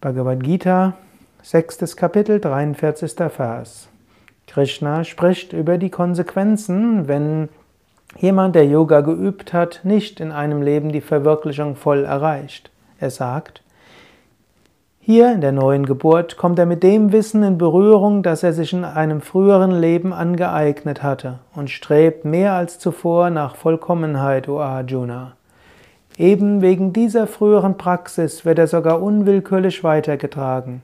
Bhagavad Gita, sechstes Kapitel, 43. Vers. Krishna spricht über die Konsequenzen, wenn jemand, der Yoga geübt hat, nicht in einem Leben die Verwirklichung voll erreicht. Er sagt, hier in der neuen Geburt kommt er mit dem Wissen in Berührung, das er sich in einem früheren Leben angeeignet hatte und strebt mehr als zuvor nach Vollkommenheit, o Arjuna. Eben wegen dieser früheren Praxis wird er sogar unwillkürlich weitergetragen.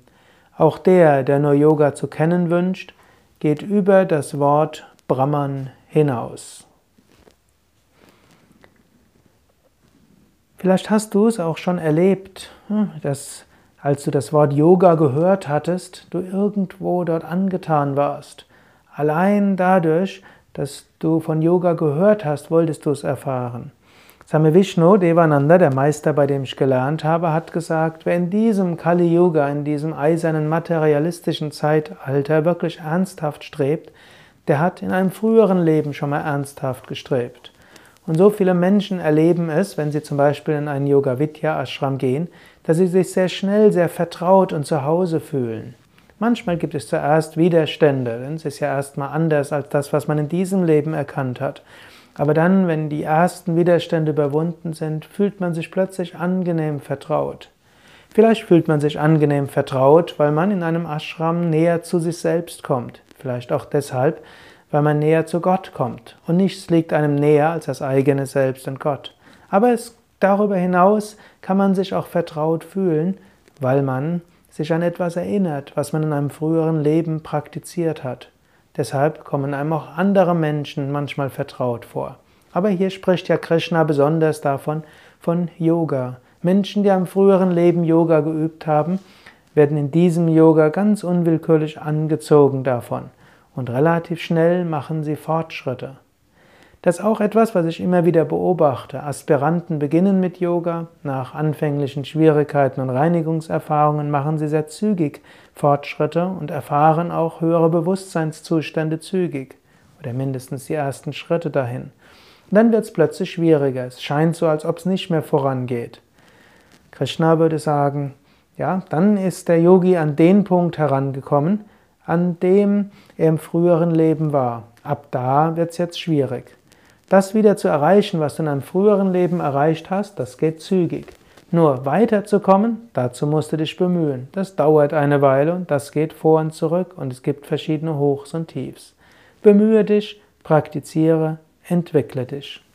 Auch der, der nur Yoga zu kennen wünscht, geht über das Wort Brahman hinaus. Vielleicht hast du es auch schon erlebt, hm, dass als du das Wort Yoga gehört hattest, du irgendwo dort angetan warst. Allein dadurch, dass du von Yoga gehört hast, wolltest du es erfahren. Same Vishnu Devananda, der Meister, bei dem ich gelernt habe, hat gesagt, wer in diesem Kali Yuga, in diesem eisernen materialistischen Zeitalter wirklich ernsthaft strebt, der hat in einem früheren Leben schon mal ernsthaft gestrebt. Und so viele Menschen erleben es, wenn sie zum Beispiel in einen Yoga Vidya Ashram gehen, dass sie sich sehr schnell sehr vertraut und zu Hause fühlen. Manchmal gibt es zuerst Widerstände, denn es ist ja erstmal anders als das, was man in diesem Leben erkannt hat. Aber dann, wenn die ersten Widerstände überwunden sind, fühlt man sich plötzlich angenehm vertraut. Vielleicht fühlt man sich angenehm vertraut, weil man in einem Ashram näher zu sich selbst kommt. Vielleicht auch deshalb, weil man näher zu Gott kommt. Und nichts liegt einem näher als das eigene Selbst und Gott. Aber es, darüber hinaus kann man sich auch vertraut fühlen, weil man sich an etwas erinnert, was man in einem früheren Leben praktiziert hat. Deshalb kommen einem auch andere Menschen manchmal vertraut vor. Aber hier spricht ja Krishna besonders davon, von Yoga. Menschen, die am früheren Leben Yoga geübt haben, werden in diesem Yoga ganz unwillkürlich angezogen davon. Und relativ schnell machen sie Fortschritte. Das ist auch etwas, was ich immer wieder beobachte. Aspiranten beginnen mit Yoga, nach anfänglichen Schwierigkeiten und Reinigungserfahrungen machen sie sehr zügig Fortschritte und erfahren auch höhere Bewusstseinszustände zügig oder mindestens die ersten Schritte dahin. Und dann wird es plötzlich schwieriger. Es scheint so, als ob es nicht mehr vorangeht. Krishna würde sagen, ja, dann ist der Yogi an den Punkt herangekommen, an dem er im früheren Leben war. Ab da wird es jetzt schwierig. Das wieder zu erreichen, was du in einem früheren Leben erreicht hast, das geht zügig. Nur weiterzukommen, dazu musst du dich bemühen. Das dauert eine Weile und das geht vor und zurück und es gibt verschiedene Hochs und Tiefs. Bemühe dich, praktiziere, entwickle dich.